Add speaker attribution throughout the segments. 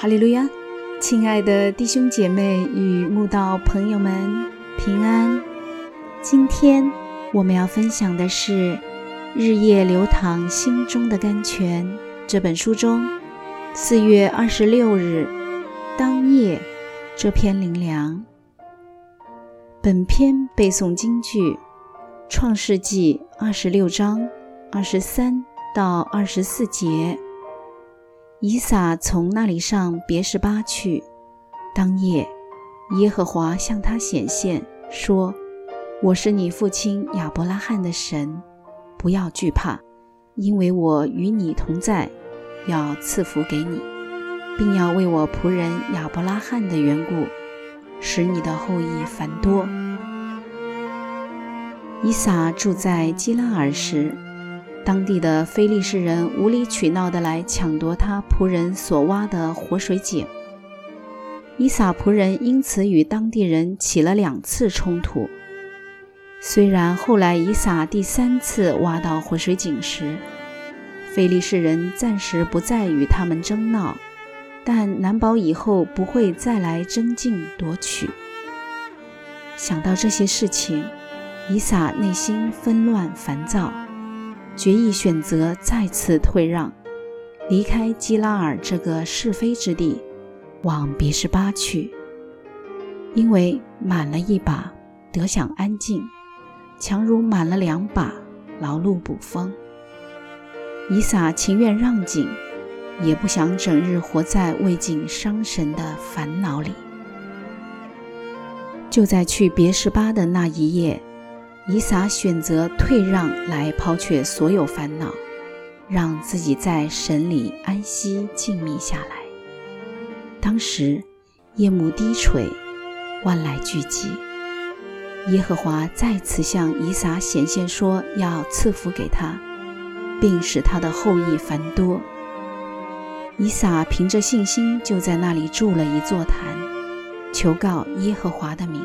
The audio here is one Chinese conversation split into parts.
Speaker 1: 哈利路亚！亲爱的弟兄姐妹与慕道朋友们，平安！今天我们要分享的是《日夜流淌心中的甘泉》这本书中四月二十六日当夜这篇灵粮。本篇背诵京剧《创世纪》二十六章二十三到二十四节。以撒从那里上别是巴去。当夜，耶和华向他显现，说：“我是你父亲亚伯拉罕的神，不要惧怕，因为我与你同在，要赐福给你，并要为我仆人亚伯拉罕的缘故，使你的后裔繁多。”以撒住在基拉尔时。当地的非利士人无理取闹地来抢夺他仆人所挖的活水井，伊撒仆人因此与当地人起了两次冲突。虽然后来伊撒第三次挖到活水井时，非利士人暂时不再与他们争闹，但难保以后不会再来争竞夺取。想到这些事情，伊撒内心纷乱烦躁。决意选择再次退让，离开基拉尔这个是非之地，往别是巴去。因为满了一把得享安静，强如满了两把劳碌补风。以撒情愿让井，也不想整日活在为井伤神的烦恼里。就在去别是巴的那一夜。以撒选择退让，来抛却所有烦恼，让自己在神里安息静谧下来。当时夜幕低垂，万籁俱寂。耶和华再次向以撒显现，说要赐福给他，并使他的后裔繁多。以撒凭着信心，就在那里筑了一座坛，求告耶和华的名。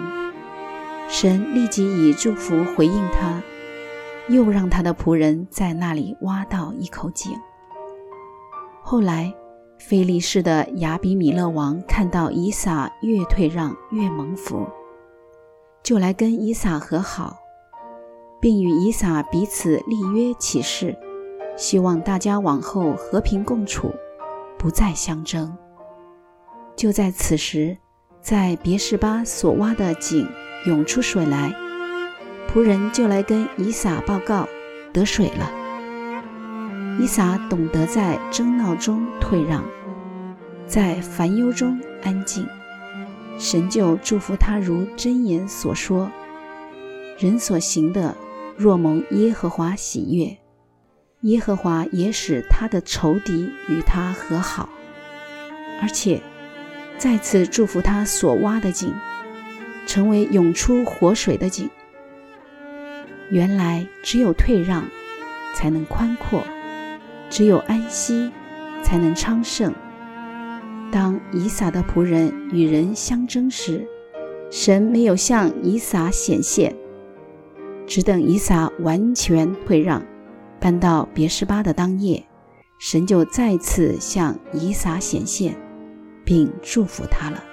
Speaker 1: 神立即以祝福回应他，又让他的仆人在那里挖到一口井。后来，菲利士的亚比米勒王看到以撒越退让越蒙福，就来跟以撒和好，并与以撒彼此立约起誓，希望大家往后和平共处，不再相争。就在此时，在别是巴所挖的井。涌出水来，仆人就来跟以撒报告得水了。以撒懂得在争闹中退让，在烦忧中安静。神就祝福他，如箴言所说：“人所行的，若蒙耶和华喜悦，耶和华也使他的仇敌与他和好，而且再次祝福他所挖的井。”成为涌出活水的井。原来只有退让，才能宽阔；只有安息，才能昌盛。当以撒的仆人与人相争时，神没有向以撒显现，只等以撒完全退让，搬到别是巴的当夜，神就再次向以撒显现，并祝福他了。